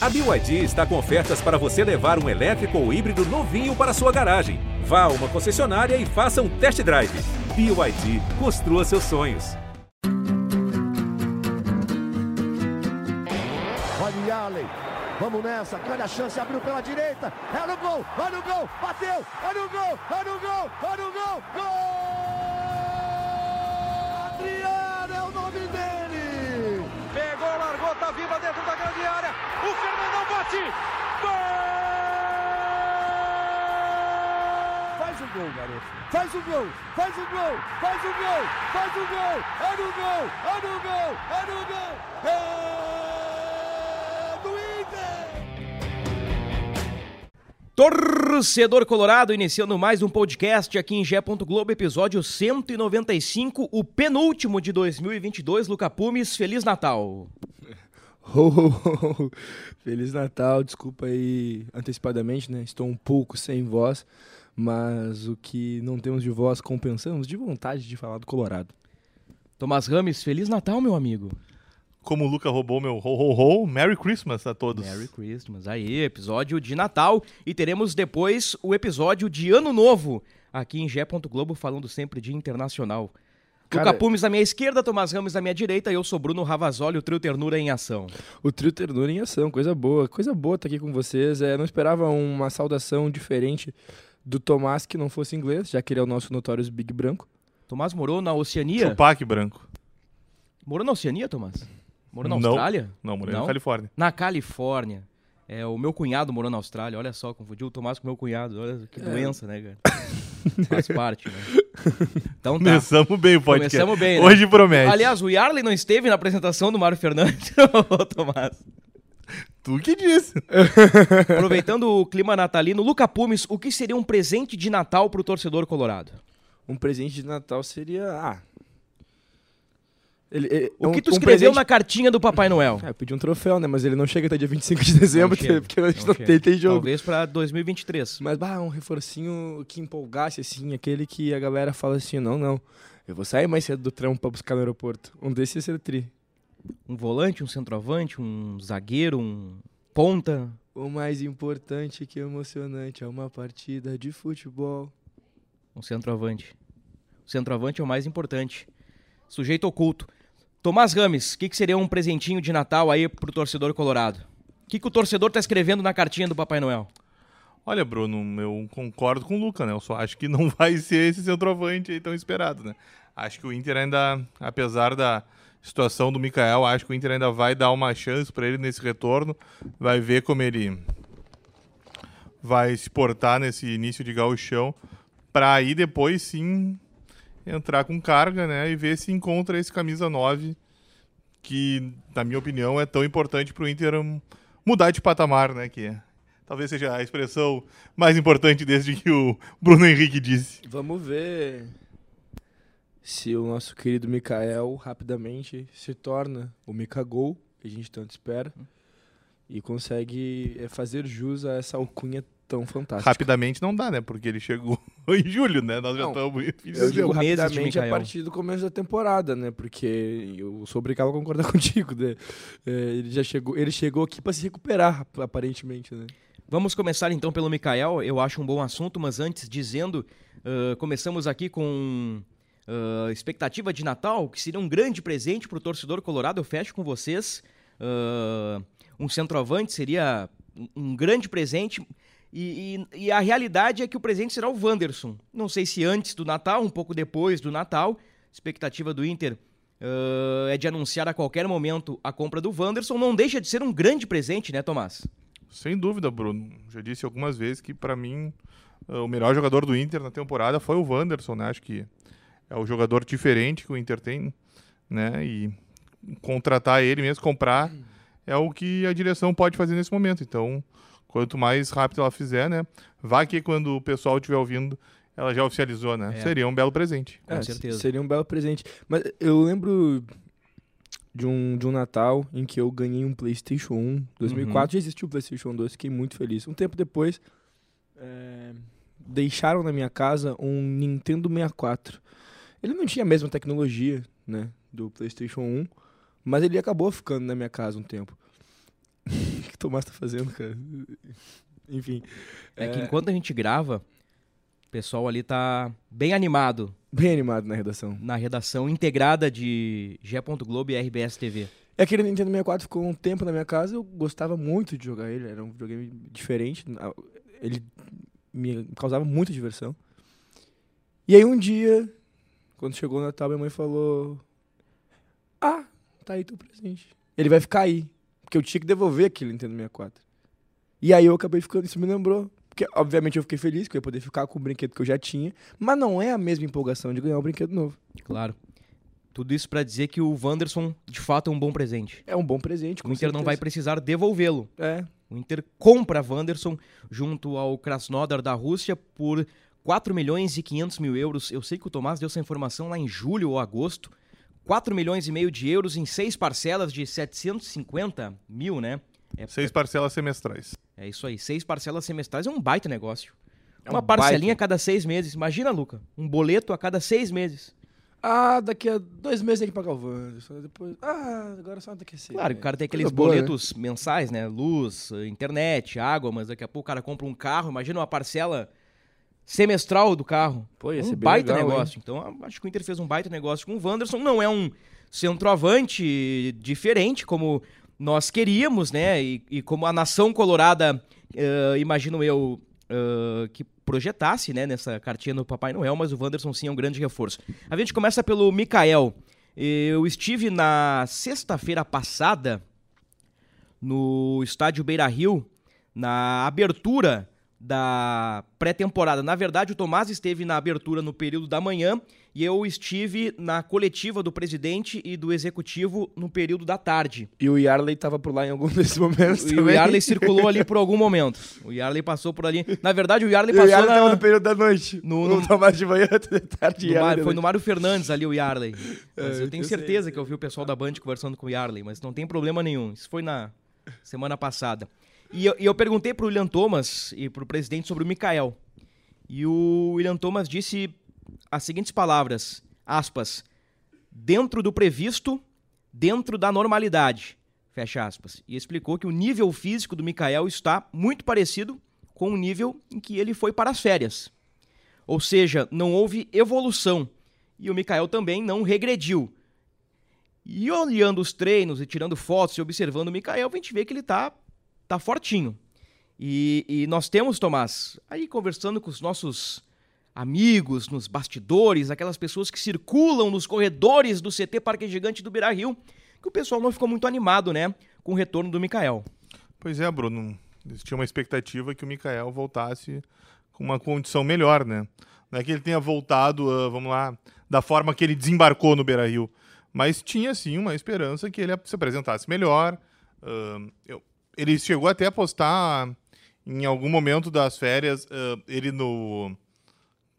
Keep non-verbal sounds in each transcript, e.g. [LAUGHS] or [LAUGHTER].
A BYD está com ofertas para você levar um elétrico ou híbrido novinho para sua garagem. Vá a uma concessionária e faça um test drive. BYD, construa seus sonhos. Olha Allen, vamos nessa, grande a chance, abriu pela direita, é no gol, olha o gol, bateu, olha o gol, olha o gol, olha o gol, gol! Adriano é o nome dele! Pegou, largou, tá viva dentro da grande área, o Fernandão bate, gol! Faz o gol, garoto, faz o gol, faz o gol, faz o gol, faz o gol, é no gol, é no gol, é no gol, é do Inter! Torcedor Colorado, iniciando mais um podcast aqui em Gé. Globo, episódio 195, o penúltimo de 2022. Luca Pumes, Feliz Natal. Ho, ho, ho. Feliz Natal, desculpa aí antecipadamente, né? Estou um pouco sem voz, mas o que não temos de voz compensamos de vontade de falar do Colorado. Tomás Rames, Feliz Natal, meu amigo. Como o Luca roubou meu ho ho ho, Merry Christmas a todos. Merry Christmas. Aí, episódio de Natal e teremos depois o episódio de Ano Novo aqui em Gé. Globo, falando sempre de internacional. Cara- Luca Pumes à minha esquerda, Tomás Ramos à minha direita, eu sou Bruno Ravazoli, o trio Ternura em ação. O trio Ternura em ação, coisa boa. Coisa boa estar aqui com vocês. É, não esperava uma saudação diferente do Tomás que não fosse inglês, já que ele é o nosso Notorious Big Branco. Tomás morou na Oceania. Tupac branco. Morou na Oceania, Tomás? Morou na Não. Austrália? Não, morei Não? na Califórnia. Na Califórnia. É, o meu cunhado morou na Austrália, olha só, confundiu o Tomás com o meu cunhado. Olha que doença, né, cara? [LAUGHS] Faz parte, né? Então tá. Começamos bem o podcast. Começamos bem, né? Hoje promete. Aliás, o Yarley não esteve na apresentação do Mário Fernandes, [LAUGHS] ô Tomás. tu que disse. [LAUGHS] Aproveitando o clima natalino, Luca Pumes, o que seria um presente de Natal pro torcedor colorado? Um presente de Natal seria. Ah. Ele, ele- O um- que tu um escreveu presente- na cartinha do Papai Noel? Ah, eu pedi um troféu, né? Mas ele não chega até dia 25 de dezembro, chega, [LAUGHS] porque a gente não não, tem, tem jogo. Talvez pra 2023. Mas, bah, um reforcinho que empolgasse, assim, aquele que a galera fala assim, não, não, eu vou sair mais cedo do trampo pra buscar no aeroporto. Um desses ia ser tri. Um volante, um centroavante, um zagueiro, um ponta. O mais importante que emocionante é uma partida de futebol. Um centroavante. O centroavante é o mais importante. Sujeito oculto. Tomás Rames, o que, que seria um presentinho de Natal aí pro torcedor colorado? O que, que o torcedor tá escrevendo na cartinha do Papai Noel? Olha, Bruno, eu concordo com o Luca, né? Eu só acho que não [LAUGHS] vai ser esse centroavante aí tão esperado, né? Acho que o Inter ainda, apesar da situação do Mikael, acho que o Inter ainda vai dar uma chance pra ele nesse retorno. Vai ver como ele vai se portar nesse início de gauchão pra aí depois sim entrar com carga, né? E ver se encontra esse camisa 9 que, na minha opinião, é tão importante pro Inter hum, mudar de patamar, né? Que talvez seja a expressão mais importante desde que o Bruno Henrique disse. Vamos ver se o nosso querido Mikael rapidamente se torna o Mikagol, que a gente tanto espera, e consegue eh, fazer jus a essa alcunha tão fantástica. Rapidamente não dá, né? Porque ele chegou [LAUGHS] em julho, né? Nós já Não, estamos em fim de Eu digo rapidamente a partir do começo da temporada, né? Porque eu sou obrigado a concordar [LAUGHS] contigo, né? É, ele já chegou, ele chegou aqui para se recuperar, ap- aparentemente, né? Vamos começar então pelo Mikael, eu acho um bom assunto, mas antes dizendo, ah, começamos aqui com ah, expectativa de Natal, que seria um grande presente para o torcedor colorado, eu fecho com vocês. Ah, um centroavante seria um grande presente, e, e- e a realidade é que o presente será o Wanderson. Não sei se antes do Natal, um pouco depois do Natal, expectativa do Inter ah, é de anunciar a qualquer momento a compra do Wanderson, não deixa de ser um grande presente, né Tomás? Sem dúvida, Bruno. Já disse algumas vezes que, pra mim, eh, o melhor jogador do Inter na temporada foi o Wanderson, né? Acho que é o jogador diferente que o Inter tem, né? E contratar ele mesmo, comprar, é o que a direção pode fazer nesse momento. Então, quanto mais rápido ela fizer, né? Vá que quando o pessoal estiver ouvindo, ela já oficializou, né? É. Seria um belo presente. Com É, certeza. Seria um belo presente. Mas eu lembro de um, de um Natal em que eu ganhei um PlayStation 1. 2004 já existiu o PlayStation 2, fiquei muito feliz. Um tempo depois, é, deixaram na minha casa um Nintendo 64. Ele não tinha a mesma tecnologia, né, do PlayStation 1, mas ele acabou ficando na minha casa um tempo. O [LAUGHS] que o Tomás tá fazendo, cara? Enfim. É, que enquanto a gente grava, o pessoal ali tá bem animado Bem animado na redação. na redação integrada de G. Globo e RBS TV. É aquele Nintendo 64 ficou um tempo na minha casa, eu gostava muito de jogar ele, era um videogame diferente, ele me causava muita diversão. E aí um dia, quando chegou o Natal, minha mãe falou: Ah, tá aí teu presente. Ele vai ficar aí. Porque eu tinha que devolver aquele Nintendo 64. E aí eu acabei ficando, isso me lembrou. Porque, obviamente, eu fiquei feliz que eu ia poder ficar com o brinquedo que eu já tinha, mas não é a mesma empolgação de ganhar um brinquedo novo. Claro. Tudo isso pra dizer que o Wanderson, de fato, é um bom presente. É um bom presente. O Inter não vai certeza. precisar devolvê-lo. É, O Inter compra Wanderson junto ao Krasnodar da Rússia por 4 milhões e 500 mil euros. Eu sei que o Tomás deu essa informação lá em julho ou agosto. 4 milhões e meio de euros em seis parcelas de 750 mil, né? É, Seis parcelas semestrais. é isso aí. Seis parcelas semestrais é um baita negócio. É Uma um parcelinha a baita. cada seis meses. Imagina, Luca. Um boleto a cada seis meses. Ah, daqui a dois meses tem que pagar o Wanderson. Depois. Ah, agora só daqui a seis. Claro, o cara tem aqueles boa, né? boletos mensais, né? Luz, internet, água, mas daqui a pouco o cara compra um carro. Imagina uma parcela semestral do carro. Pô, ia um ser bem baita legal, negócio. Então, a- acho que o Inter fez um baita negócio com o Wanderson. Não é um centroavante diferente, como nós queríamos, né? E, e como a nação colorada, eh, imagino eu, eh, que projetasse, né? Nessa cartinha do Papai Noel, mas o Wanderson sim é um grande reforço. A gente começa pelo Mikael. Eu estive na sexta-feira passada no estádio Beira Rio, na abertura da pré-temporada. Na verdade, o Tomás esteve na abertura no período da manhã e eu estive na coletiva do presidente e do executivo no período da tarde. E o Yarley tava por lá em algum [LAUGHS] desses momentos E o também. Yarley circulou ali por algum momento. O Yarley passou por ali. Na verdade, o Yarley E o passou Yarley na- tava no período da noite. no- No, no- no Tomás de manhã, [LAUGHS] de tarde. no de foi no noite. Mário Fernandes ali o Yarley. É, eu eu tenho sei, certeza que eu vi o pessoal da Band conversando com o Yarley, mas não tem problema nenhum. Isso foi na semana passada. E eu, e eu perguntei pro William Thomas e pro presidente sobre o Mikael. E o William Thomas disse as seguintes palavras, aspas, dentro do previsto, dentro da normalidade, fecha aspas. E explicou que o nível físico do Mikael está muito parecido com o nível em que ele foi para as férias. Ou seja, não houve evolução. E o Mikael também não regrediu. E olhando os treinos e tirando fotos e observando o Mikael, a gente vê que ele tá, tá fortinho. E, e nós temos, Tomás, aí conversando com os nossos amigos nos bastidores, aquelas pessoas que circulam nos corredores do CT Parque Gigante do Beira Rio, que o pessoal não ficou muito animado, né, com o retorno do Mikael. Pois é, Bruno. Existia uma expectativa que o Mikael voltasse com uma condição melhor, né? Não é que ele tenha voltado, ah, vamos lá, da forma que ele desembarcou no Beira Rio. Mas tinha sim uma esperança que ele se apresentasse melhor. Ah, eu- ele chegou até a postar em algum momento das férias ah, ele no.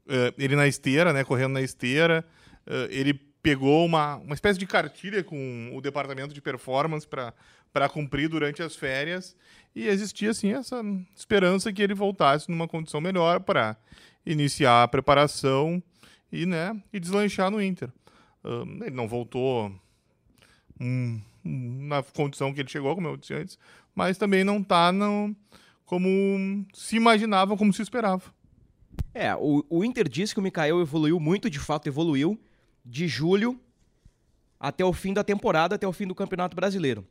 ah, ele na esteira, né? Correndo na esteira. Ah, ele pegou uma, uma espécie de cartilha com o departamento de performance para cumprir durante as férias. E existia, assim, essa esperança que ele voltasse numa condição melhor para iniciar a preparação e, né, e deslanchar no Inter. Ele não voltou hum, na condição que ele chegou, como eu disse antes, mas também não está como se imaginava, como se esperava. É, o, o Inter disse que o Mikael evoluiu muito, de fato evoluiu, de julho até o fim da temporada, até o fim do Campeonato Brasileiro.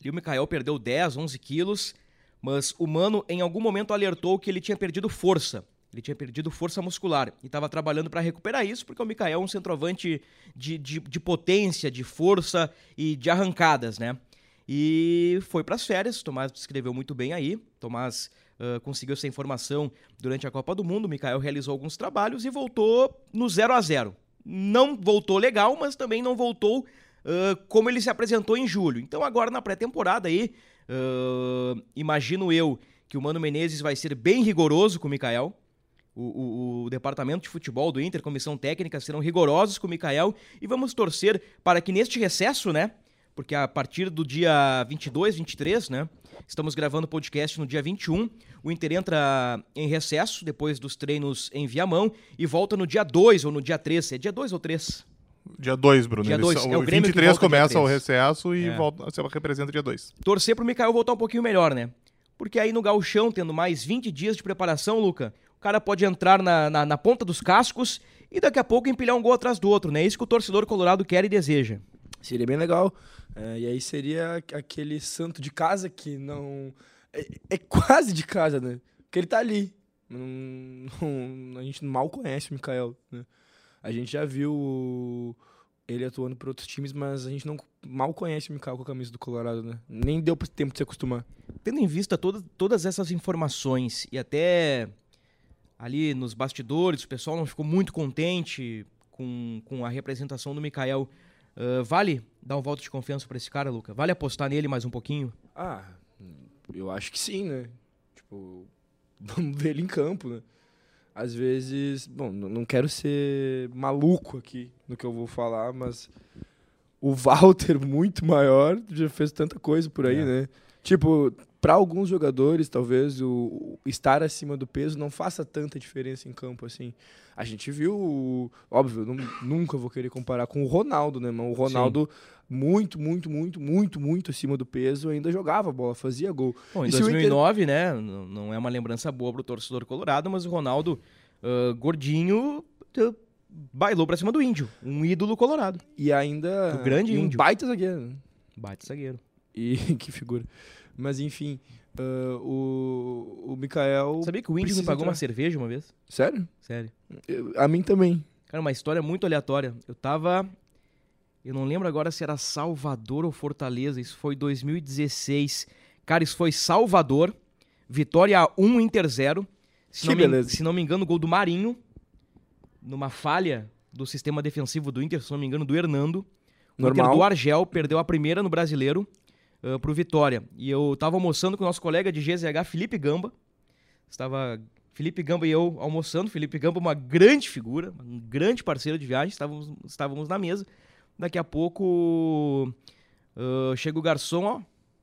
Ali o Mikael perdeu 10, 11 quilos, mas o Mano em algum momento alertou que ele tinha perdido força. Ele tinha perdido força muscular e estava trabalhando para recuperar isso, porque o Mikael é um centroavante de, de, de potência, de força e de arrancadas, né? E foi para as férias, Tomás descreveu muito bem aí. Tomás ah, conseguiu essa informação durante a Copa do Mundo. Mikael realizou alguns trabalhos e voltou no 0 a 0 Não voltou legal, mas também não voltou ah, como ele se apresentou em julho. Então, agora na pré-temporada aí, ah, imagino eu que o Mano Menezes vai ser bem rigoroso com o Mikael. O, o- o departamento de futebol do Inter, comissão técnica, serão rigorosos com o Mikael e vamos torcer para que neste recesso, né? Porque a partir do dia 22, 23, né? Estamos gravando o podcast no dia 21. O Inter entra em recesso depois dos treinos em Viamão e volta no dia 2 ou no dia 3. É dia 2 ou 3? Dia 2, Bruno. Dia Eles dois. são- É o Grêmio que 23 volta dia começa o recesso e É. volta, você representa dia 2. Torcer pro Mikael voltar um pouquinho melhor, né? Porque aí no gauchão, tendo mais 20 dias de preparação, Luca, o cara pode entrar na, na, na ponta dos cascos e daqui a pouco empilhar um gol atrás do outro, né? É isso que o torcedor colorado quer e deseja. Seria bem legal. É, e aí seria aquele santo de casa que não. É, é quase de casa, né? Porque ele tá ali. Não- não- a gente mal conhece o Mikael. Né? A gente já viu ele atuando por outros times, mas a gente não mal conhece o Mikael com a camisa do Colorado, né? Nem deu tempo de se acostumar. Tendo em vista toda, todas essas informações e até ali nos bastidores, o pessoal não ficou muito contente com, com a representação do Mikael. Ah, vale dar um voto de confiança pra esse cara, Luca? Vale apostar nele mais um pouquinho? Ah, eu acho que sim, né? Tipo, [LAUGHS] vamos ver ele em campo, né? Às vezes, bom, não quero ser maluco aqui no que eu vou falar, mas o [LAUGHS] Walter, muito maior, já fez tanta coisa por aí, É. né? Tipo, para alguns jogadores, talvez o, estar acima do peso não faça tanta diferença em campo, assim. A gente viu, óbvio, nu- nunca vou querer comparar com o Ronaldo, né? Mas o Ronaldo, muito, muito, muito, muito, muito acima do peso, ainda jogava bola, fazia gol. Bom, em E se o Inter- 2009, né, não é uma lembrança boa pro torcedor colorado, mas o Ronaldo, ah, gordinho, bailou pra cima do índio, um ídolo colorado. E ainda. O grande um índio. baita zagueiro. né? Bate zagueiro. E [LAUGHS] que figura. Mas enfim, ah, o, o Mikael. Sabia que o índio me pagou uma entrar. cerveja uma vez? Sério? Sério. Eu- a mim também. Cara, uma história muito aleatória. Eu tava. Eu não lembro agora se era Salvador ou Fortaleza. Isso foi 2016. Cara, isso foi Salvador. Vitória 1, Inter 0. Se, Que não me, beleza. se não me engano, gol do Marinho. Numa falha do sistema defensivo do Inter, se não me engano, do Hernando. O Inter Normal. do Argel perdeu a primeira no Brasileiro uh, pro Vitória. E eu tava almoçando com o nosso colega de GZH, Felipe Gamba. Estava Felipe Gamba e eu almoçando. Felipe Gamba, uma grande figura, um grande parceiro de viagem. Estávamos, estávamos na mesa. Daqui a pouco uh, chega o garçom, ó.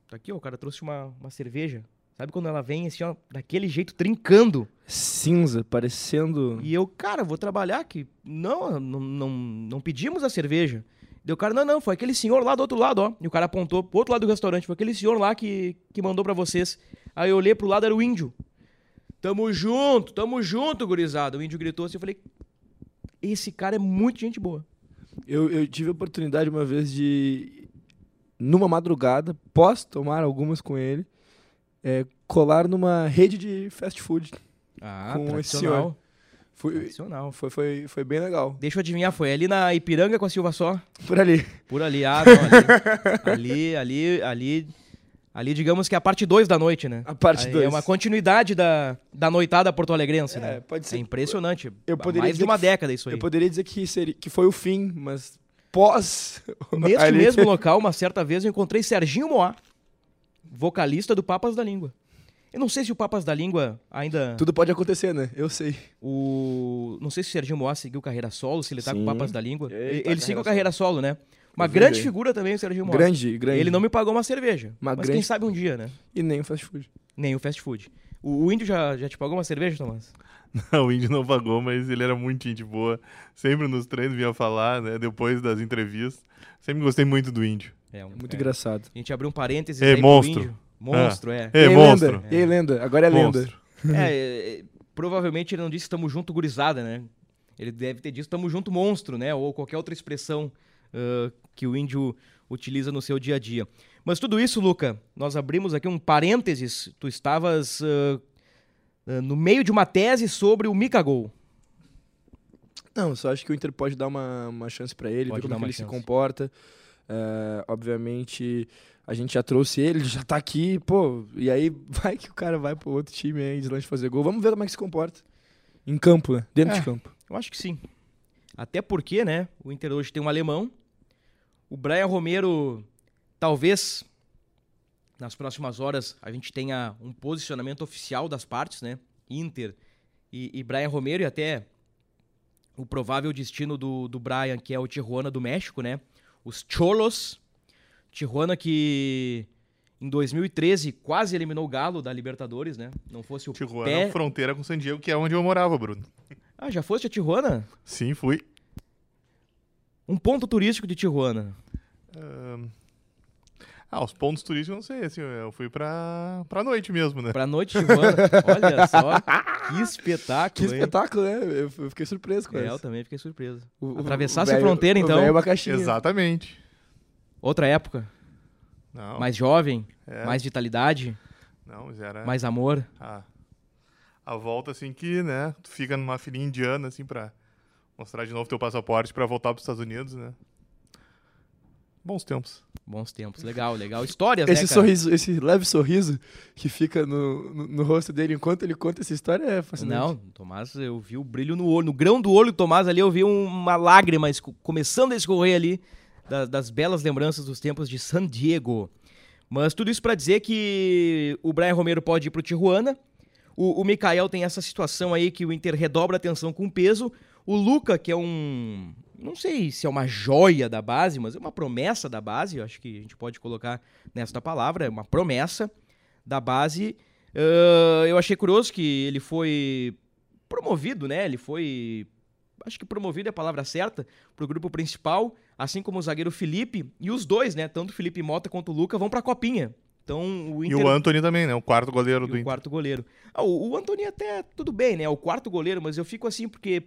Tá aqui, ó. O cara trouxe uma, uma cerveja. Sabe quando ela vem assim, ó, daquele jeito, trincando? Cinza, parecendo. E eu, cara, vou trabalhar aqui. Não, não, não, não pedimos a cerveja. Deu o cara, não, não, foi aquele senhor lá do outro lado, ó. E o cara apontou pro outro lado do restaurante, foi aquele senhor lá que, que mandou pra vocês. Aí eu olhei pro lado, era o índio. Tamo junto, tamo junto, gurizada. O índio gritou assim, eu falei, esse cara é muito gente boa. Eu, eu tive a oportunidade uma vez de, numa madrugada, pós tomar algumas com ele, é, colar numa rede de fast food. Ah, Com esse tradicional. Foi, Tradicional. foi, foi, foi bem legal. Deixa eu adivinhar, foi ali na Ipiranga com a Silva só? Por ali. Por ali, ah, não, ali, ali, ali, ali, ali, digamos que é a parte 2 da noite, né? A parte Aí 2. É uma continuidade da, da noitada porto-alegrense, É, né? pode ser. É impressionante. Eu poderia Mais de uma que- década isso aí. Eu poderia dizer que, seria, que foi o fim, mas pós. [LAUGHS] Neste mesmo local, uma certa vez, eu encontrei Serginho Moá, vocalista do Papas da Língua. Eu não sei se o Papas da Língua ainda... Tudo pode acontecer, né? Eu sei. O... Não sei se o Serginho Moá seguiu carreira solo, se ele tá com Sim. Papas da Língua. Ele Ele, tá ele seguiu carreira carreira solo, né? Uma grande figura também, o Serginho Moá. Grande, grande. Ele não me pagou uma cerveja. Uma mas quem grande- sabe um dia, né? E nem o fast food. Nem o fast food. O, o índio já, já te pagou uma cerveja, Tomás? [LAUGHS] o índio não pagou, mas ele era muito gente boa. Sempre nos treinos vinha falar, né? Depois das entrevistas. Sempre gostei muito do índio. É, um- Muito é. engraçado. A gente abriu um parênteses pro monstro. Monstro, é. É, e aí, monstro. lenda? E aí, lenda? Agora é lenda. Monstro. É, é, é, provavelmente ele não disse tamo junto, gurizada, né? Ele deve ter dito tamo junto, monstro, né? Ou qualquer outra expressão ah, que o índio utiliza no seu dia a dia. Mas tudo isso, Luca, nós abrimos aqui um parênteses. Tu estavas ah, ah, no meio de uma tese sobre o Mikagol. Não, só acho que o Inter pode dar uma, uma chance pra ele, Pode ver dar como ele se chance. comporta. É, obviamente, a gente já trouxe ele, já tá aqui, pô, e aí [LAUGHS] vai que o cara vai pro outro time aí, deslanche fazer gol. Vamos ver como é que se comporta. Em campo, né? Dentro É. de campo. Eu acho que sim. Até porque, né? O Inter hoje tem um alemão. O Brian Romero, talvez nas próximas horas a gente tenha um posicionamento oficial das partes, né? Inter e, e Brian Romero e até o provável destino do, do Brian, que é o Tijuana do México, né? Os Cholos. Tijuana que em 2013 quase eliminou o Galo da Libertadores, né? Não fosse o Tijuana, pé... fronteira com San Diego, que é onde eu morava, Bruno. Ah, já foste a Tijuana? Sim, fui. Um ponto turístico de Tijuana. Ahn, Ah, os pontos turísticos eu não sei, assim, eu fui pra, pra noite mesmo, né? Pra noite de Tijuana. [LAUGHS] Olha só, que espetáculo, Que hein? espetáculo, né? Eu eu fiquei surpreso com É, eu isso. também fiquei surpreso. O- o- Atravessasse o a fronteira, o então. velho é uma caixinha. Exatamente. Outra época, Não, mais jovem, é, mais vitalidade, não, mas era mais amor. a, a volta, assim, que, né, tu fica numa filinha indiana, assim, pra mostrar de novo teu passaporte pra voltar pros Estados Unidos, né? Bons tempos. Bons tempos, legal, legal. Histórias, Esse né, cara? sorriso, esse leve sorriso que fica no, no, no rosto dele enquanto ele conta essa história é fascinante. Não, Tomás, eu vi o brilho no olho, no grão do olho do Tomás ali, eu vi um- uma lágrima começando a escorrer ali da- das belas lembranças dos tempos de San Diego. Mas tudo isso pra dizer que o Brian Romero pode ir pro Tijuana, o, o Mikael tem essa situação aí que o Inter redobra a atenção com peso, o Luca, que é um... Não sei se é uma joia da base, mas é uma promessa da base, eu acho que a gente pode colocar nesta palavra, é uma promessa da base. Ah, eu achei curioso que ele foi promovido, né? Ele foi. Acho que promovido é a palavra certa, pro grupo principal, assim como o zagueiro Felipe. E os dois, né? Tanto o Felipe Mota quanto o Luca vão pra Copinha. Então o E Inter. o Anthony também, né? O quarto goleiro e do o Inter. quarto goleiro. Ah, o, o Antony até tudo bem, né? O quarto goleiro, mas eu fico assim porque.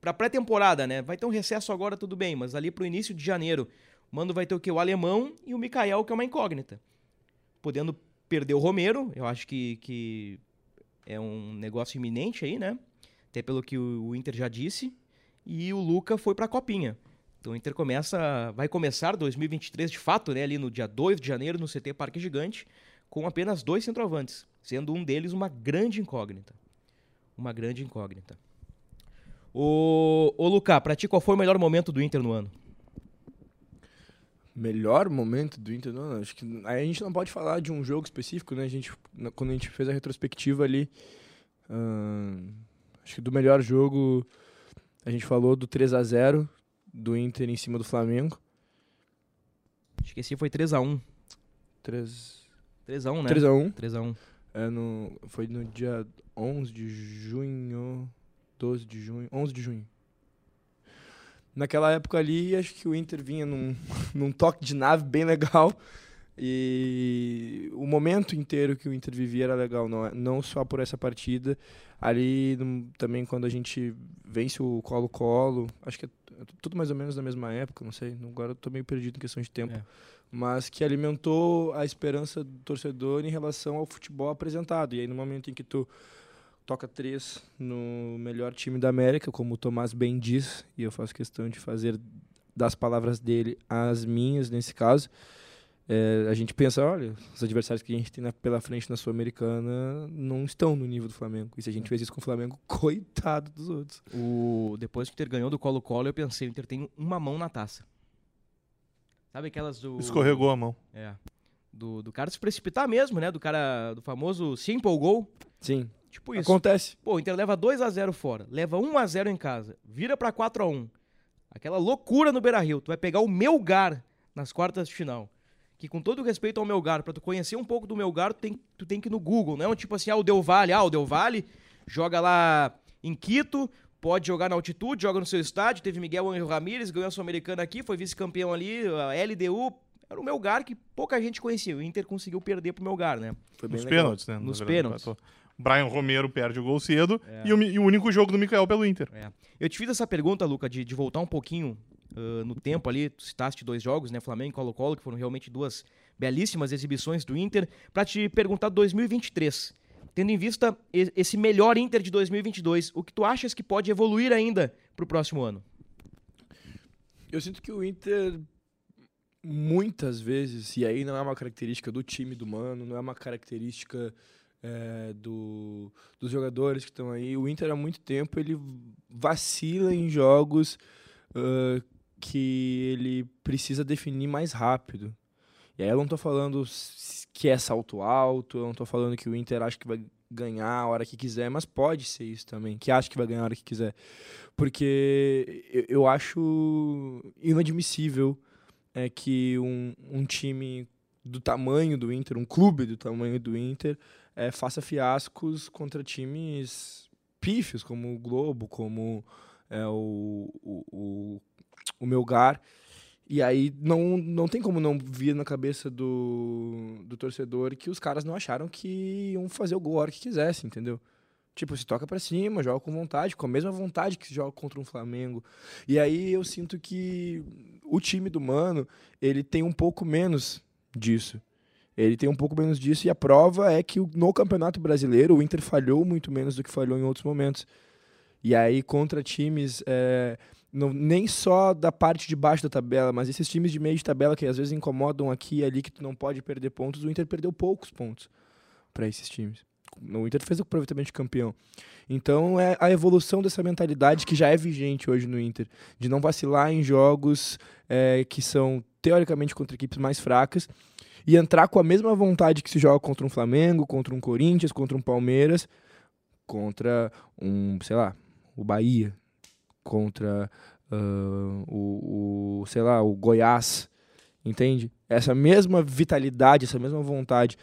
Pra pré-temporada, né? Vai ter um recesso agora, tudo bem, mas ali pro início de janeiro, o Mano vai ter o quê? O alemão e o Mikael, que é uma incógnita. Podendo perder o Romero, eu acho que, que é um negócio iminente aí, né? Até pelo que o, o Inter já disse. E o Luca foi pra Copinha. Então o Inter começa, vai começar 2023 de fato, né? Ali no dia 2 de janeiro, no CT Parque Gigante, com apenas dois centroavantes, sendo um deles uma grande incógnita. Uma grande incógnita. Ô, ô Luca, pra ti qual foi o melhor momento do Inter no ano? Melhor momento do Inter, não, acho que a gente não pode falar de um jogo específico, né? A gente, quando a gente fez a retrospectiva ali, acho que do melhor jogo a gente falou do 3 a 0 do Inter em cima do Flamengo. Esqueci, foi 3x1. 3 3x1, né? 3 a 1 3x1. é no, foi no dia 11 de junho, 12 de junho, 11 de junho. Naquela época ali, acho que o Inter vinha num, [LAUGHS] num toque de nave bem legal. E o momento inteiro que o Inter vivia era legal, não, é- não só por essa partida. Ali também quando a gente vence o Colo-Colo, acho que é tudo mais ou menos da mesma época, não sei. Agora eu tô meio perdido em questão de tempo. É. Mas que alimentou a esperança do torcedor em relação ao futebol apresentado. E aí no momento em que tu toca três no melhor time da América, como o Tomás bem diz, e eu faço questão de fazer das palavras dele as minhas nesse caso, é, a gente pensa, olha, os adversários que a gente tem na- pela frente na Sul-Americana não estão no nível do Flamengo. E se a gente fez isso com o Flamengo, [LAUGHS] coitado dos outros. O... Depois que o Inter ganhou do Colo-Colo, eu pensei, o Inter tem uma mão na taça. Sabe aquelas do... Escorregou a mão. É. Do, do cara se precipitar mesmo, né? Do cara, do famoso se empolgou. Sim, Tipo isso. acontece. Pô, o Inter leva 2x0 fora, leva 1x0 em casa, vira pra 4x1. Aquela loucura no Beira-Rio. Tu vai pegar o Melgar nas quartas de final. Que com todo respeito ao Melgar, pra tu conhecer um pouco do Melgar, tu tem, tu tem que ir no Google. Não é um tipo assim, ah, o Del Valle. Ah, o Del Valle joga lá em Quito, pode jogar na altitude, joga no seu estádio. Teve Miguel Angel Ramírez, ganhou a Sul-Americana aqui, foi vice-campeão ali, a LDU. Era o Melgar que pouca gente conhecia. O Inter conseguiu perder pro Melgar, né? Foi bem Nos legal. pênaltis, né? Nos verdade, pênaltis. empatou. Brian Romero perde o gol cedo É. e, o, e o único jogo do Mikael pelo Inter. É. Eu te fiz essa pergunta, Luca, de, de voltar um pouquinho ah, no tempo ali. Tu citaste dois jogos, né? Flamengo e Colo-Colo, que foram realmente duas belíssimas exibições do Inter. Pra te perguntar 2023. Tendo em vista esse melhor Inter de 2022, o que tu achas que pode evoluir ainda pro próximo ano? Eu sinto que o Inter, muitas vezes, e aí não é uma característica do time do Mano, não é uma característica é, do, dos jogadores que estão aí. O Inter há muito tempo ele vacila em jogos ah, que ele precisa definir mais rápido. E aí eu não tô falando que é salto alto, eu não tô falando que o Inter acha que vai ganhar a hora que quiser, mas pode ser isso também, que acha que vai ganhar a hora que quiser. Porque eu, eu acho inadmissível é que um, um time do tamanho do Inter, um clube do tamanho do Inter, é, faça fiascos contra times pífios, como o Globo, como é, o, o, o o Melgar. E aí não, não tem como não vir na cabeça do, do torcedor que os caras não acharam que iam fazer o gol a hora que quisesse, entendeu? Tipo, se toca para cima, joga com vontade, com a mesma vontade que se joga contra um Flamengo. E aí eu sinto que o time do Mano, ele tem um pouco menos disso. Ele tem um pouco menos disso e a prova é que no Campeonato Brasileiro o Inter falhou muito menos do que falhou em outros momentos. E aí contra times é, não, nem só da parte de baixo da tabela, mas esses times de meio de tabela que às vezes incomodam aqui e ali que tu não pode perder pontos, o Inter perdeu poucos pontos para esses times. O Inter fez o aproveitamento de campeão. Então é a evolução dessa mentalidade que já é vigente hoje no Inter, de não vacilar em jogos é, que são teoricamente contra equipes mais fracas e entrar com a mesma vontade que se joga contra um Flamengo, contra um Corinthians, contra um Palmeiras, contra um, sei lá, o Bahia, contra uh, o, o, sei lá, o Goiás, entende? Essa mesma vitalidade, essa mesma vontade.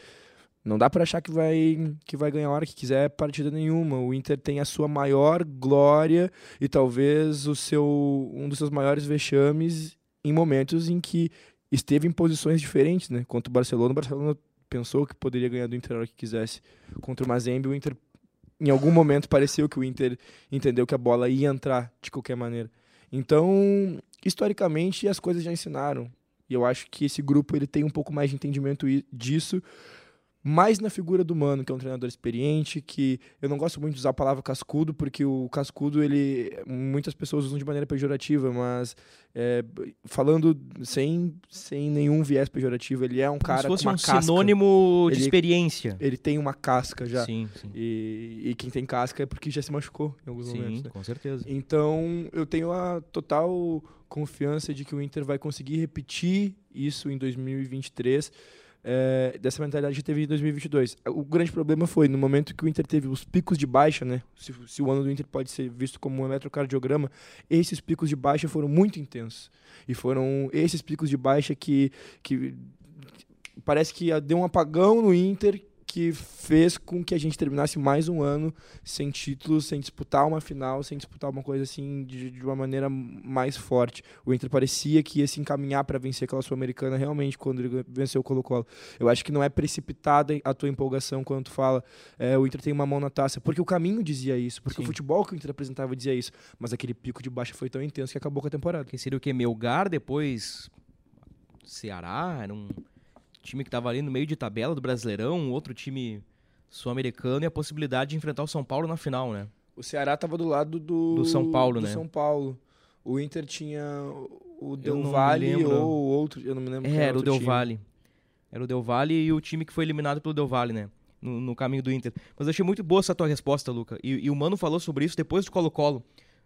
Não dá para achar que vai, que vai ganhar a hora que quiser partida nenhuma. O Inter tem a sua maior glória e talvez o seu um dos seus maiores vexames em momentos em que esteve em posições diferentes, né? Contra o Barcelona, o Barcelona pensou que poderia ganhar do Inter a hora que quisesse. Contra o Mazembe, o Inter em algum momento pareceu que o Inter entendeu que a bola ia entrar de qualquer maneira. Então, historicamente, as coisas já ensinaram. E eu acho que esse grupo ele tem um pouco mais de entendimento disso mais na figura do Mano, que é um treinador experiente, que eu não gosto muito de usar a palavra cascudo, porque o cascudo, ele muitas pessoas usam de maneira pejorativa, mas é, falando sem, sem nenhum viés pejorativo, ele é um cara Como se fosse com uma um casca. sinônimo de Ele- experiência. Ele tem uma casca já. Sim, sim. E, e quem tem casca é porque já se machucou em alguns momentos. Sim, né? com certeza. Então, eu tenho a total confiança de que o Inter vai conseguir repetir isso em 2023. É, dessa mentalidade que teve em 2022. O grande problema foi no momento que o Inter teve os picos de baixa, né? Se, se o ano do Inter pode ser visto como um eletrocardiograma, esses picos de baixa foram muito intensos. E foram esses picos de baixa que, que parece que deu um apagão no Inter que fez com que a gente terminasse mais um ano sem títulos, sem disputar uma final, sem disputar uma coisa assim de, de uma maneira mais forte. O Inter parecia que ia se encaminhar para vencer aquela Sul-Americana realmente quando ele venceu o Colo-Colo. Eu acho que não é precipitada a tua empolgação quando tu fala é, o Inter tem uma mão na taça, porque o caminho dizia isso, porque Sim. o futebol que o Inter apresentava dizia isso, mas aquele pico de baixa foi tão intenso que acabou com a temporada. Que seria o que? Melgar, depois Ceará, era um time que estava ali no meio de tabela do Brasileirão, um outro time sul-americano e a possibilidade de enfrentar o São Paulo na final, né? O Ceará estava do lado do, Do São Paulo, do né? São Paulo. O Inter tinha o Del Valle ou outro, eu não me lembro É, era o outro Del time. Valle. Era o Del Valle e o time que foi eliminado pelo Del Valle, né? No, no caminho do Inter. Mas eu achei muito boa essa tua resposta, Luca. E, e o Mano falou sobre isso depois do Colo-Colo.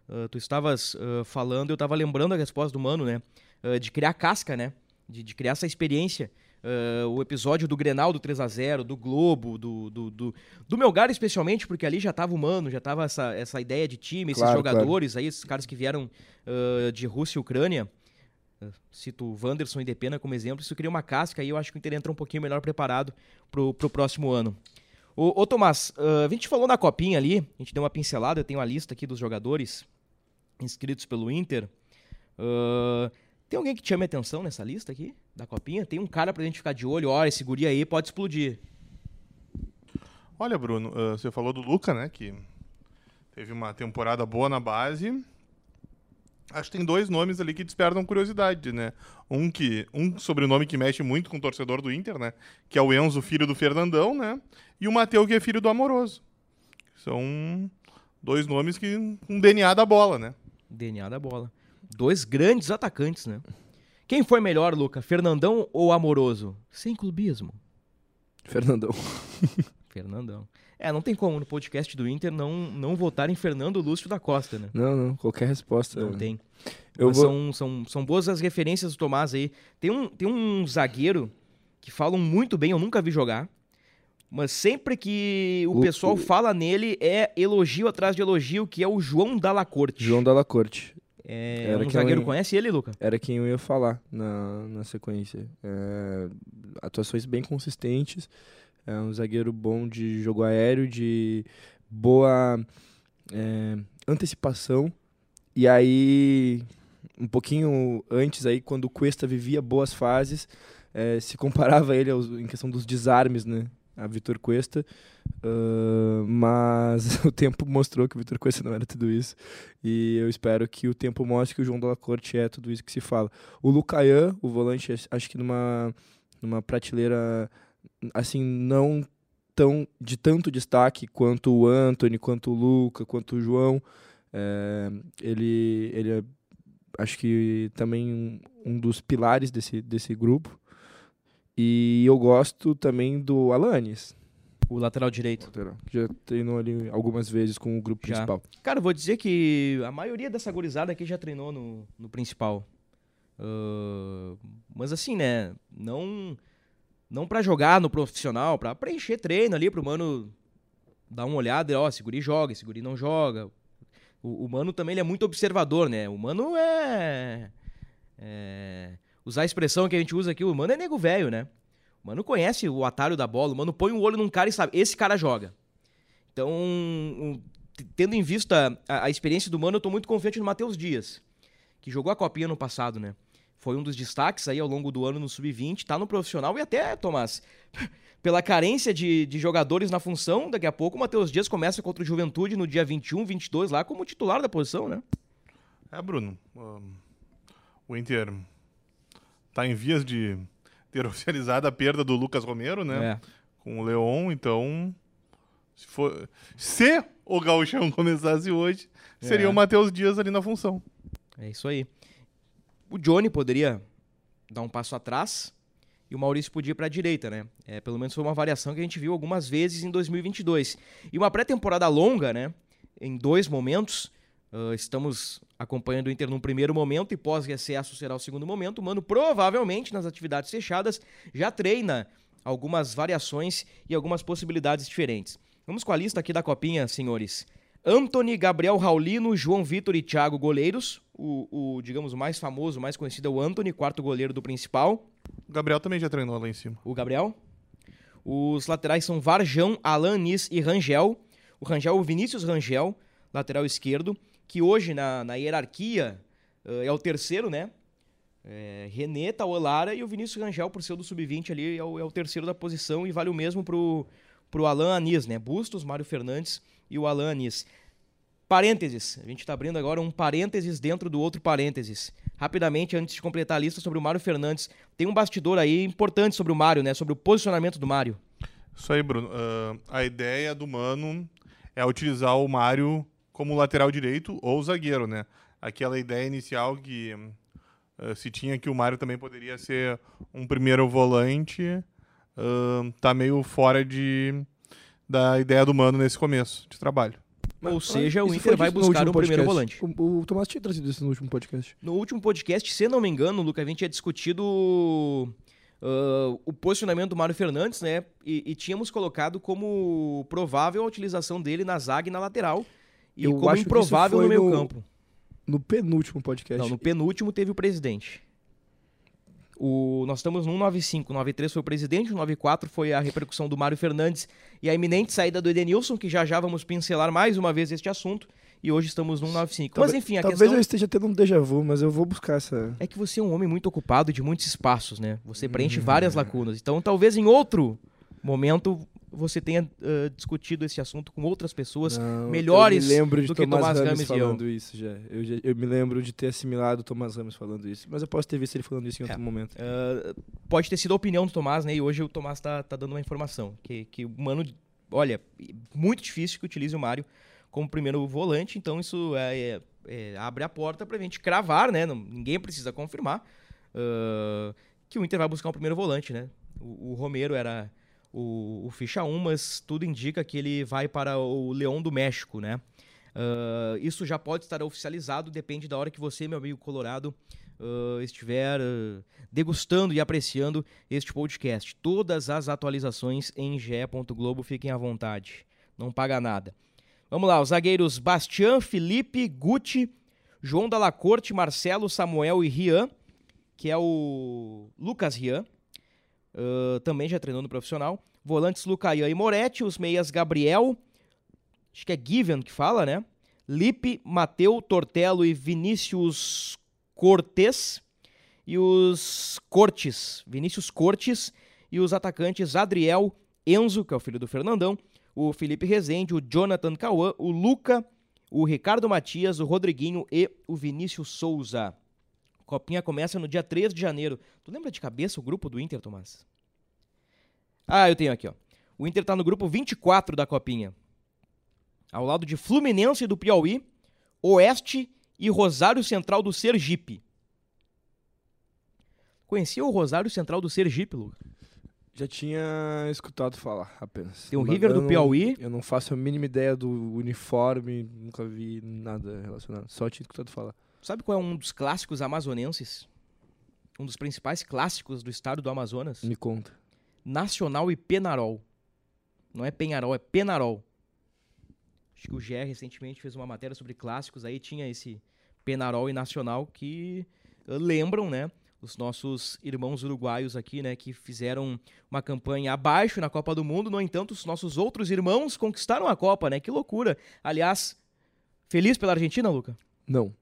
Ah, tu estavas ah, falando, eu estava lembrando a resposta do Mano, né? Ah, de criar casca, né? De, de criar essa experiência. Ah, o episódio do Grenal do 3 a 0 do Globo, do, do, do, do Melgar especialmente, porque ali já tava o Mano, já tava essa, essa ideia de time, esses Claro, claro. jogadores aí, esses caras que vieram ah, de Rússia e Ucrânia. Cito o Wanderson e Depena como exemplo, isso cria uma casca e eu acho que o Inter entra um pouquinho melhor preparado pro, pro próximo ano. Ô, ô Tomás, ah, a gente falou na copinha ali, a gente deu uma pincelada, eu tenho a lista aqui dos jogadores inscritos pelo Inter. Ah, tem alguém que te chame atenção nessa lista aqui, da copinha? Tem um cara pra gente ficar de olho, olha, esse guri aí pode explodir. Olha, Bruno, ah, você falou do Luca, né? Que teve uma temporada boa na base. Acho que tem dois nomes ali que despertam curiosidade, né? Um que um sobrenome que mexe muito com o torcedor do Inter, né? Que é o Enzo, filho do Fernandão, né? E o Mateu, que é filho do Amoroso. São dois nomes que um DNA da bola, né? DNA da bola. Dois grandes atacantes, né? Quem foi melhor, Luca? Fernandão ou Amoroso? Sem clubismo. Fernandão. [LAUGHS] Fernandão. É, não tem como no podcast do Inter não, não votar em Fernando Lúcio da Costa, né? Não, não, qualquer resposta. Não tem. Eu Mas vou... são, são, são boas as referências do Tomás aí. Tem um, tem um zagueiro que falam muito bem, eu nunca vi jogar. Mas sempre que o, O- pessoal o- fala nele, é elogio atrás de elogio, que é o João Dalla Corte. João Dalla Corte. É Era um eu zagueiro, conhece ele, Luca? Era quem eu ia falar na, na sequência. É, atuações bem consistentes. É um zagueiro bom de jogo aéreo, de boa é, antecipação. E aí, um pouquinho antes aí, quando o Cuesta vivia boas fases, é, se comparava ele aos, em questão dos desarmes, né? A Vitor Cuesta. Uh, mas [LAUGHS] o tempo mostrou que o Vitor Cuesta não era tudo isso. E eu espero que o tempo mostre que o João Della Corte é tudo isso que se fala. O Lucayan, o volante, acho que numa, numa prateleira assim, não tão de tanto destaque quanto o Anthony, quanto o Luca, quanto o João. É, ele, ele é, acho que também um, um dos pilares desse, desse grupo. E eu gosto também do Alanis. O lateral direito. Lateral, que já treinou ali algumas vezes com o grupo Já. principal. Cara, vou dizer que a maioria dessa gurizada aqui já treinou no, no principal. Ah, mas assim, né? Não não para jogar no profissional, pra preencher treino ali pro mano dar uma olhada, e, ó, esse guri joga, esse guri não joga. O, o mano também ele é muito observador, né? O mano é, é usar a expressão que a gente usa aqui, o mano é nego velho, né? O mano conhece o atalho da bola, o mano põe o olho num cara e sabe, esse cara joga. Então, um, tendo em vista a, a experiência do mano, eu tô muito confiante no Matheus Dias, que jogou a copinha no passado, né? Foi um dos destaques aí ao longo do ano no Sub-20, tá no profissional e até, Tomás, [LAUGHS] pela carência de, de jogadores na função, daqui a pouco o Matheus Dias começa contra o Juventude no dia 21, 22 lá como titular da posição, né? É, Bruno. ahn, o Inter tá em vias de [LAUGHS] ter oficializado a perda do Lucas Romero, né? É. Com o Leon, então. Se, for, se o Gauchão [LAUGHS] começasse hoje, seria É. o Matheus Dias ali na função. É isso aí. O Johnny poderia dar um passo atrás e o Maurício podia ir para a direita, né? É, pelo menos foi uma variação que a gente viu algumas vezes em 2022. E uma pré-temporada longa, né? Em dois momentos. Ah, estamos acompanhando o Inter num primeiro momento e pós-recesso será o segundo momento. O Mano provavelmente nas atividades fechadas já treina algumas variações e algumas possibilidades diferentes. Vamos com a lista aqui da copinha, senhores. Anthony, Gabriel Raulino, João Vitor e Thiago goleiros. O, o, digamos, mais famoso, mais conhecido é o Anthony, quarto goleiro do principal. O Gabriel também já treinou lá em cima. O Gabriel. Os laterais são Varjão, Alan Nis e Rangel. O Rangel o Vinícius Rangel, lateral esquerdo, que hoje na, na hierarquia eh, é o terceiro, né? É, René, Tauelara e o Vinícius Rangel, por ser do sub-20 ali, é o, é o terceiro da posição e vale o mesmo pro, pro Alan Anis, né? Bustos, Mário Fernandes e o Alan Anis. Parênteses, a gente tá abrindo agora um parênteses dentro do outro parênteses. Rapidamente, antes de completar a lista sobre o Mário Fernandes, tem um bastidor aí importante sobre o Mário, né? Sobre o posicionamento do Mário. Isso aí, Bruno. Ah, a ideia do Mano é utilizar o Mário como lateral direito ou zagueiro, né? Aquela ideia inicial que ah, se tinha que o Mário também poderia ser um primeiro volante, ah, tá meio fora de da ideia do Mano nesse começo de trabalho. Ou seja, o Inter vai buscar um primeiro volante. O, o Tomás tinha trazido isso no último podcast. No último podcast, se não me engano, Luca, a gente tinha discutido ah, o posicionamento do Mário Fernandes, né? E, e tínhamos colocado como provável a utilização dele na zaga e na lateral. E Eu como improvável no meio no- campo. No penúltimo podcast. Não, no penúltimo teve o presidente. O, nós estamos no 195. O 93 foi o presidente, o 94 foi a repercussão do Mário Fernandes e a iminente saída do Edenilson, que já já vamos pincelar mais uma vez este assunto. E hoje estamos no 195. Talvez- Mas enfim, a Talvez questão eu esteja tendo um déjà vu, mas eu vou buscar essa. é que você é um homem muito ocupado de muitos espaços, né? Você preenche Hum. várias lacunas. Então, talvez em outro momento você tenha ah, discutido esse assunto com outras pessoas Não, melhores eu me lembro de do que Tomás Tomás Ramos Rames e eu. falando isso já. Eu, já- eu me lembro de ter assimilado o Tomás Ramos falando isso. Mas eu posso ter visto ele falando isso em É. outro momento. Ah, pode ter sido a opinião do Tomás, né? E hoje o Tomás tá, tá dando uma informação. Que, que o Mano, olha, muito difícil que utilize o Mário como primeiro volante. Então isso é- é- é, abre a porta pra gente cravar, né? Não- ninguém precisa confirmar ah, que o Inter vai buscar um primeiro volante, né? O, o Romero era o, o ficha 1, mas tudo indica que ele vai para o Leão do México, né? Ah, isso já pode estar oficializado, depende da hora que você, meu amigo colorado, ah, estiver ah, degustando e apreciando este podcast. Todas as atualizações em ge.globo, fiquem à vontade. Não paga nada. Vamos lá, os zagueiros Bastian, Felipe, Guti, João Dalla Corte, Marcelo, Samuel e Rian, que é o Lucas Rian, também já treinou no profissional. Volantes Lucaian e Moretti, os meias Gabriel, acho que é Given que fala, né? Lipe, Mateu, Tortello e Vinícius Cortes e os Cortes, Vinícius Cortes e os atacantes Adriel Enzo, que é o filho do Fernandão, o Felipe Rezende, o Jonathan Cauã, o Luca, o Ricardo Matias, o Rodriguinho e o Vinícius Souza. Copinha começa no dia 3 de janeiro. Tu lembra de cabeça o grupo do Inter, Tomás? Ah, eu tenho aqui, ó. O Inter tá no grupo 24 da Copinha. Ao lado de Fluminense do Piauí, Oeste e Rosário Central do Sergipe. Conhecia o Rosário Central do Sergipe, Lu? Já tinha escutado falar apenas. Tem o River do Piauí. Eu não faço a mínima ideia do uniforme, nunca vi nada relacionado. Só tinha escutado falar. Sabe qual é um dos clássicos amazonenses? Um dos principais clássicos do estado do Amazonas? Me conta. Nacional e Penarol. Não é Penharol, é Penarol. Acho que o GE recentemente fez uma matéria sobre clássicos, aí tinha esse Penarol e Nacional que eh, lembram, né? Os nossos irmãos uruguaios aqui, né? Que fizeram uma campanha abaixo na Copa do Mundo. No entanto, os nossos outros irmãos conquistaram a Copa, né? Que loucura. Aliás, feliz pela Argentina, Luca? Não.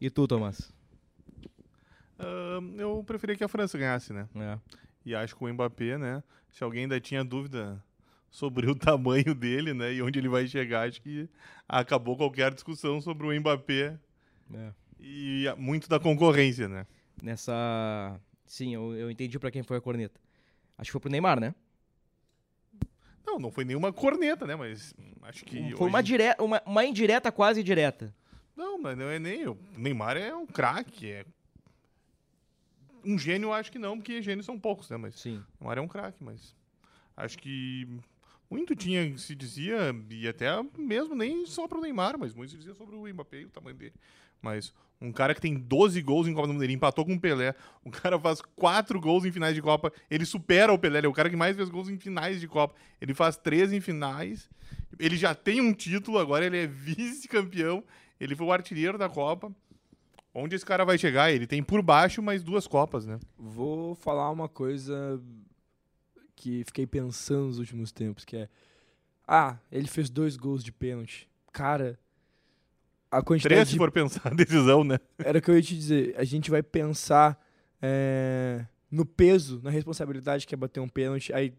E tu, Tomás? Ah, eu preferia que a França ganhasse, né? É. E acho que o Mbappé, né? Se alguém ainda tinha dúvida sobre o [LAUGHS] tamanho dele, né? E onde ele vai chegar, acho que acabou qualquer discussão sobre o Mbappé é. e muito da concorrência, né? Nessa. Sim, eu, eu entendi pra quem foi a corneta. Acho que foi pro Neymar, né? Não, não foi nenhuma corneta, né? Mas acho que. Foi uma, hoje- dire... uma, uma indireta quase direta. Não, mas não é nem. O Neymar é um craque. É... Um gênio, eu acho que não, porque gênios são poucos, né? Mas Sim. o Neymar é um craque, mas. Acho que. Muito tinha, se dizia, e até mesmo nem só pro Neymar, mas muito se dizia sobre o Mbappé e o tamanho dele. Mas um cara que tem 12 gols em Copa do Mundo, ele empatou com o Pelé. O cara faz 4 gols em finais de Copa, ele supera o Pelé, ele é o cara que mais fez gols em finais de Copa. Ele faz 13 em finais. Ele já tem um título, agora ele é [LAUGHS] vice-campeão. Ele foi o artilheiro da Copa. Onde esse cara vai chegar? Ele tem por baixo mais duas Copas, né? Vou falar uma coisa que fiquei pensando nos últimos tempos, que é... Ah, ele fez dois gols de pênalti. Cara, a quantidade Três, se de for pensar a [LAUGHS] decisão, né? Era o que eu ia te dizer. A gente vai pensar é, no peso, na responsabilidade que é bater um pênalti, aí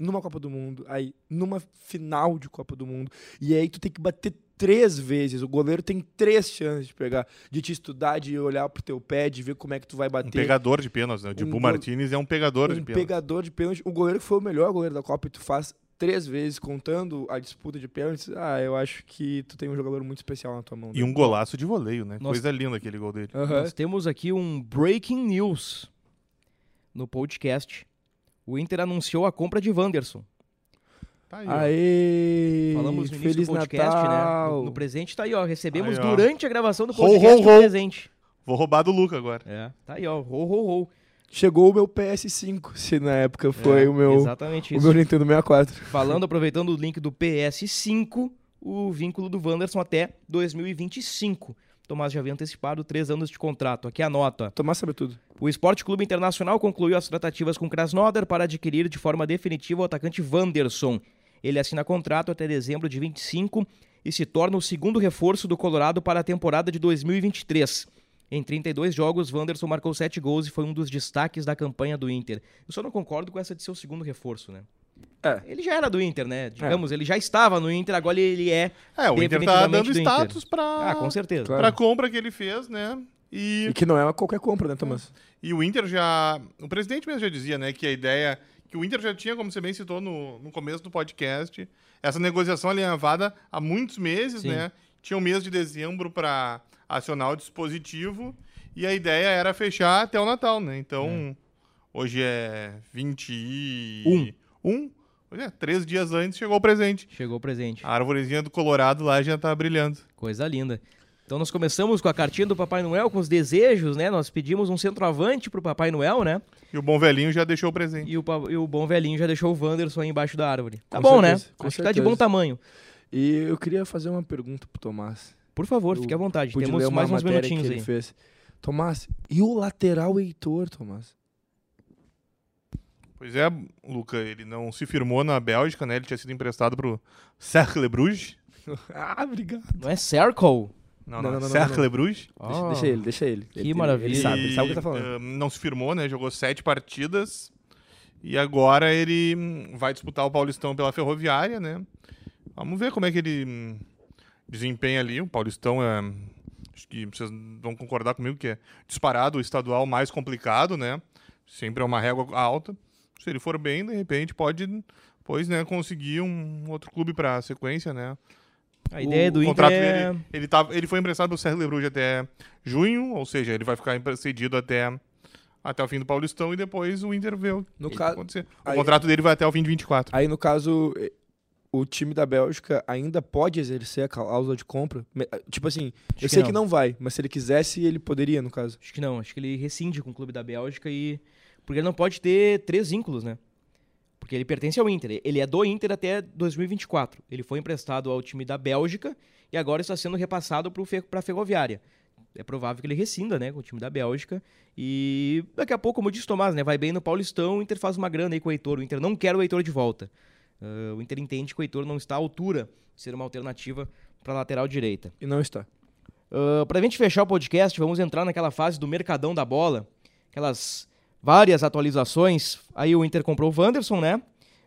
numa Copa do Mundo, aí numa final de Copa do Mundo, e aí tu tem que bater três vezes. O goleiro tem três chances de pegar, de te estudar, de olhar pro teu pé, de ver como é que tu vai Um bater. pegador de pênaltis, né? O Um Dibu gol- Martinez é um pegador de um pênaltis. pegador de pênalti. O goleiro que foi o melhor goleiro da Copa e tu faz três vezes contando a disputa de pênaltis. Ah, eu acho que tu tem um jogador muito especial na tua mão. E um golaço de voleio, né? Nossa. Coisa linda aquele gol dele. Aham. Nós temos aqui um breaking news no podcast. O Inter anunciou a compra de Wanderson. Tá aí, ó. Aê! Falamos no início Feliz do podcast, né? Natal. No, no presente tá aí, ó. Recebemos Aí, ó. durante a gravação do Ho, podcast ho, o ho. presente. Vou roubar do Luca agora. É, tá aí, ó. Ho, ho, ho. Chegou o meu PS5, se na época foi É, o meu Exatamente o isso. meu Nintendo 64. Falando, aproveitando o link do PS5, o vínculo do Wanderson até 2025. Tomás já havia antecipado três anos de contrato. Aqui a nota. Tomás sabe tudo. O Esporte Clube Internacional concluiu as tratativas com Krasnodar para adquirir de forma definitiva o atacante Wanderson. Ele assina contrato até dezembro de 25 e se torna o segundo reforço do Colorado para a temporada de 2023. Em 32 jogos, Wanderson marcou 7 gols e foi um dos destaques da campanha do Inter. Eu só não concordo com essa de ser o segundo reforço, né? É. Ele já era do Inter, né? Digamos, ele já estava no Inter, agora ele é. É, o Inter tá dando status pra, Ah, com certeza. Claro. pra compra que ele fez, né? E, E que não é qualquer compra, né, Tomás? e o Inter já. O presidente mesmo já dizia, né, que a ideia. Que o Inter já tinha, como você bem citou no, no começo do podcast, essa negociação alinhavada há muitos meses, Sim. né? Tinha o mês de dezembro para acionar o dispositivo e a ideia era fechar até o Natal, né? Então, hoje é 21. Um. Pois é, três dias antes chegou o presente. Chegou o presente. A árvorezinha do Colorado lá já tá brilhando. Coisa linda. Então nós começamos com a cartinha do Papai Noel, com os desejos, né? Nós pedimos um centroavante pro Papai Noel, né? E o bom velhinho já deixou o presente. E o, e o bom velhinho já deixou o Wanderson aí embaixo da árvore. Tá Com bom, certeza, né? com Acho que tá de bom tamanho. E eu queria fazer uma pergunta pro Tomás. Por favor, Eu fique à vontade. Temos mais uns minutinhos ele aí. fez. Tomás, e o lateral Heitor, Tomás? Pois é, Luca, ele não se firmou na Bélgica, né? Ele tinha sido emprestado pro Cercle Bruges. [LAUGHS] ah, obrigado. Não é Circle? Não, Não, não, não, Cercle não, não. Bruges. Deixa, Ah. deixa ele, deixa ele. Que Ele- maravilha. Ele sabe, ele sabe o que tá falando. ah, não se firmou, né? Jogou sete partidas. E agora ele hum, vai disputar o Paulistão pela Ferroviária, né? Vamos ver como é que ele hum, desempenha ali. O Paulistão é. Acho que vocês vão concordar comigo que é disparado o estadual mais complicado, né? Sempre é uma régua alta. Se ele for bem, de repente pode, pois, né, conseguir um outro clube para sequência, né? A ideia o do Inter contrato é... dele, ele, tá, ele foi emprestado pelo Serra Lebruge até junho, ou seja, ele vai ficar cedido até, até o fim do Paulistão e depois o Inter vê o No que ca- vai acontecer. O aí- contrato dele vai até o fim de 24. Aí, no caso, o time da Bélgica ainda pode exercer a cláusula de compra? Tipo assim, Acho eu que sei não. que não vai, mas se ele quisesse, ele poderia, no caso. Acho que não, acho que ele rescinde com o clube da Bélgica e. Porque ele não pode ter três vínculos, né? Porque ele pertence ao Inter. Ele é do Inter até 2024. Ele foi emprestado ao time da Bélgica e agora está sendo repassado para a Ferroviária. É provável que ele rescinda, né, com o time da Bélgica. E daqui a pouco, como disse Tomás, né, vai bem no Paulistão, o Inter faz uma grana aí com o Heitor. O Inter não quer o Heitor de volta. Ah, o Inter entende que o Heitor não está à altura de ser uma alternativa para lateral direita. E não está. Uh, pra gente fechar o podcast, vamos entrar naquela fase do mercadão da bola. Aquelas várias atualizações. Aí o Inter comprou o Wanderson, né?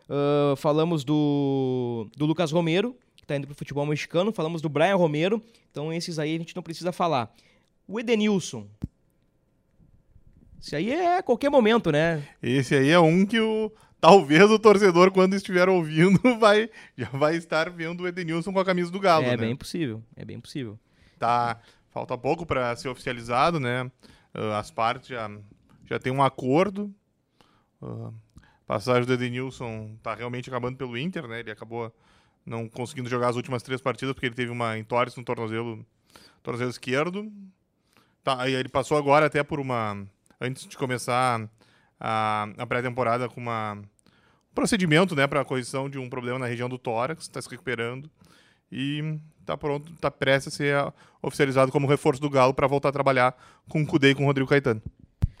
Uh, falamos do, do Lucas Romero, que tá indo pro futebol mexicano. Falamos do Brian Romero. Então esses aí a gente não precisa falar. O Edenilson. Isso aí é a qualquer momento, né? Esse aí é um que o talvez o torcedor, quando estiver ouvindo, [LAUGHS] vai, já vai estar vendo o Edenilson com a camisa do Galo, é né? bem possível. É bem possível. Tá, falta pouco para ser oficializado, né? Ah, as partes já, já tem um acordo. A passagem do Edenilson tá realmente acabando pelo Inter, né? Ele acabou não conseguindo jogar as últimas três partidas porque ele teve uma entorse no tornozelo, tornozelo esquerdo. Tá, aí ele passou agora até por uma antes de começar a, a pré-temporada com uma um procedimento, né, para correção de um problema na região do tórax, está se recuperando e tá pronto, tá prestes a ser oficializado como reforço do Galo para voltar a trabalhar com o Cudê e com o Rodrigo Caetano.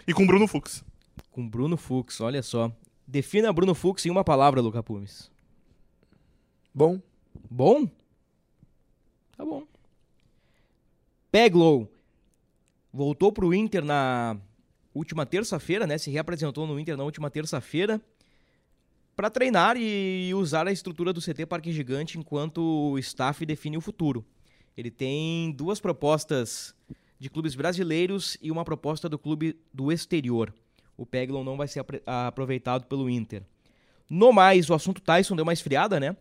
E com o Bruno Fux. Com Bruno Fux, olha só. Defina Bruno Fux em uma palavra, Luca Pumes. Bom, Bom? Tá bom. Peglow voltou pro Inter na última terça-feira, né? Se reapresentou no Inter na última terça-feira para treinar e usar a estrutura do CT Parque Gigante enquanto o staff define o futuro. Ele tem duas propostas de clubes brasileiros e uma proposta do clube do exterior. O Peglow não vai ser aproveitado pelo Inter. No mais, o assunto Tyson deu uma esfriada, né?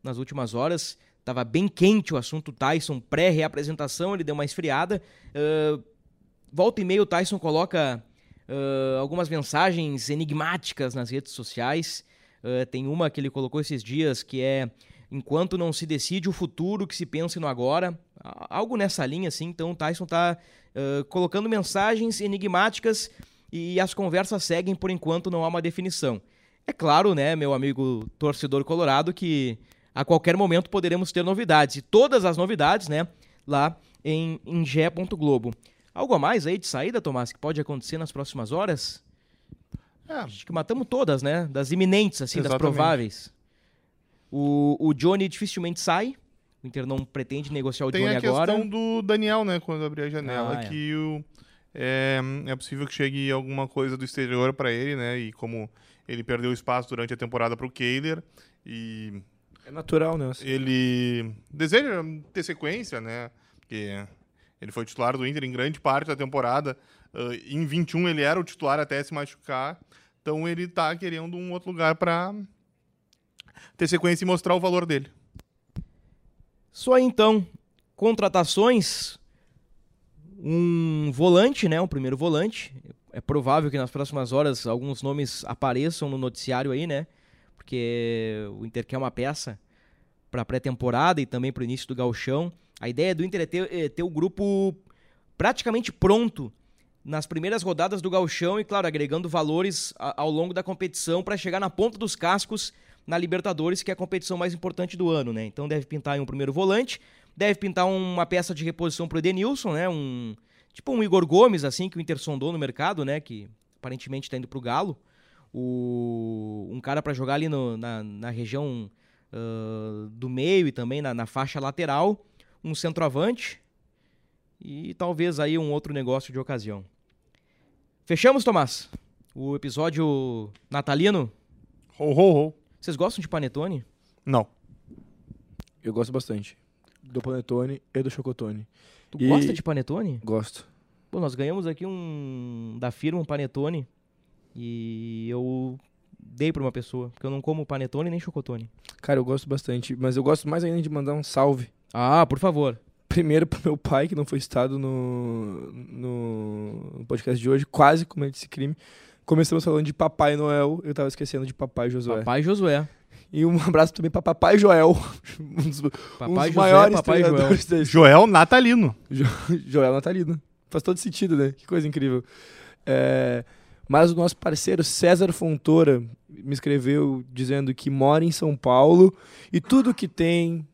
nas últimas horas. Tava bem quente o assunto Tyson pré-reapresentação, ele deu uma esfriada. Ah, volta e meia o Tyson coloca ah, algumas mensagens enigmáticas nas redes sociais. Ah, tem uma que ele colocou esses dias que é enquanto não se decide o futuro, que se pense no agora. Algo nessa linha, assim. Então o Tyson tá ah, colocando mensagens enigmáticas e as conversas seguem por enquanto não há uma definição. É claro, né, meu amigo torcedor colorado, que a qualquer momento poderemos ter novidades. E todas as novidades, né, lá em, em ge.globo. Algo a mais aí de saída, Tomás, que pode acontecer nas próximas horas? É, Acho que matamos todas, né? Das iminentes, assim, das Exatamente. prováveis. O, o Johnny dificilmente sai. O Inter não pretende negociar o tem Johnny a questão agora. do Daniel, né? Quando abrir a janela, Ah, é. que o, é, é possível que chegue alguma coisa do exterior para ele, né? E como ele perdeu espaço durante a temporada para o Kehler e é natural, né? ele deseja ter sequência, né? Porque ele foi titular do Inter em grande parte da temporada. Ah, em 21 ele era o titular até se machucar. Então ele tá querendo um outro lugar para ter sequência e mostrar o valor dele. Só então, contratações. Um volante, né? Um primeiro volante. É provável que nas próximas horas alguns nomes apareçam no noticiário aí, né? Porque o Inter quer uma peça para pré-temporada e também para o início do gauchão. A ideia do Inter é ter, é ter o grupo praticamente pronto nas primeiras rodadas do gauchão e, claro, agregando valores a- ao longo da competição para chegar na ponta dos cascos na Libertadores, que é a competição mais importante do ano, né? Então deve pintar um primeiro volante, deve pintar uma peça de reposição pro Edenilson, né? Um tipo um Igor Gomes assim que o Inter sondou no mercado, né, que aparentemente está indo pro Galo. O um cara para jogar ali no- na, na região ah, do meio e também na, na faixa lateral, um centroavante E talvez aí um outro negócio de ocasião. Fechamos, Tomás? O episódio natalino? Ho, ho, ho. Vocês gostam de panetone? Não. Eu gosto bastante. Do panetone e do chocotone. Tu E- gosta de panetone? Gosto. Pô, nós ganhamos aqui um da firma um panetone e eu dei pra uma pessoa, porque eu não como panetone nem chocotone. Cara, eu gosto bastante. Mas eu gosto mais ainda de mandar um salve. Ah, por favor. Primeiro pro meu pai, que não foi citado no, no no podcast de hoje, quase comete esse crime. Começamos falando de Papai Noel, eu tava esquecendo de Papai Josué. Papai Josué. E um abraço também pra Papai Joel, [LAUGHS] um dos, um Papai dos José, maiores Papai Joel. Joel Natalino. [LAUGHS] Joel Natalino. Faz todo sentido, né? Que coisa incrível. É, mas o nosso parceiro César Fontoura me escreveu dizendo que mora em São Paulo e tudo que tem.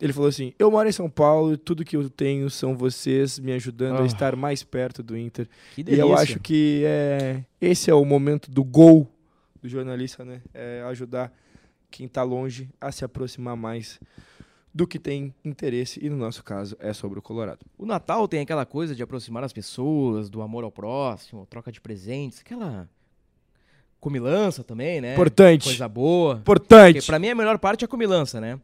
Ele falou assim: Eu moro em São Paulo e tudo que eu tenho são vocês me ajudando Ah. a estar mais perto do Inter. Que E eu acho que é, esse é o momento do gol do jornalista, né? É ajudar quem tá longe a se aproximar mais do que tem interesse. E no nosso caso é sobre o Colorado. O Natal tem aquela coisa de aproximar as pessoas, do amor ao próximo, troca de presentes, aquela comilança também, né? Importante. Coisa boa. Importante. Porque pra mim a melhor parte é a comilança, né?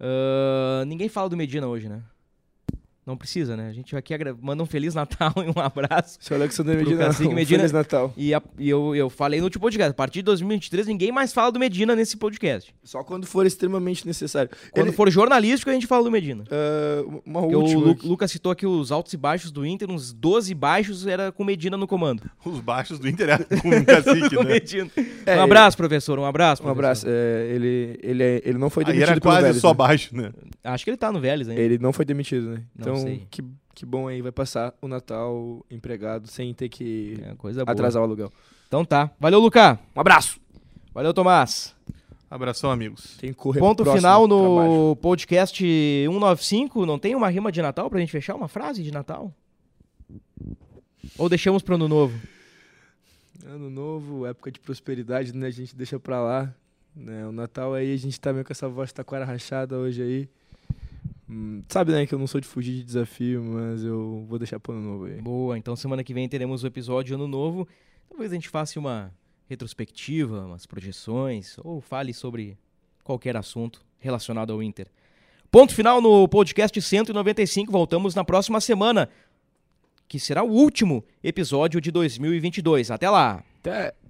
Ah, ninguém fala do Medina hoje, né? Não precisa, né? A gente aqui manda um Feliz Natal [LAUGHS] e um abraço. Seu Alexandre Medina, Cacique um Medina. Feliz Natal. E, a- e eu, eu falei no último podcast, a partir de 2023 ninguém mais fala do Medina nesse podcast. Só quando for extremamente necessário. Quando Ele- for jornalístico a gente fala do Medina. Ah, uma Porque o última. Lu- aqui. Lucas citou aqui os altos e baixos do Inter, uns 12 baixos era com Medina no comando. [LAUGHS] Os baixos do Inter é com o cacique, [LAUGHS] Com né? Medina. É, um abraço, professor, um abraço. Um professor. abraço. É, ele, ele, é- ele não foi Aí demitido era pelo quase Vélez, só né? baixo, né? Acho que ele tá no Vélez ainda. Ele não foi demitido, né? Não Então, que, que bom aí, vai passar o Natal empregado sem ter que É, coisa boa. atrasar o aluguel. Então tá. Valeu, Lucas. Um abraço! Valeu, Tomás. Abração, amigos. Tem que correr Ponto final no trabalho. podcast 195. Não tem uma rima de Natal pra gente fechar? Uma frase de Natal? Ou deixamos pro ano novo? Ano novo, época de prosperidade, né? A gente deixa pra lá. Né? O Natal aí, a gente tá meio com essa voz taquara rachada hoje aí. Hum, sabe, né, que eu não sou de fugir de desafio, mas eu vou deixar pro ano novo aí. Boa, então semana que vem teremos o episódio Ano Novo. Talvez a gente faça uma retrospectiva, umas projeções, ou fale sobre qualquer assunto relacionado ao Inter. Ponto final no podcast 195. Voltamos na próxima semana, que será o último episódio de 2022. Até lá! Até!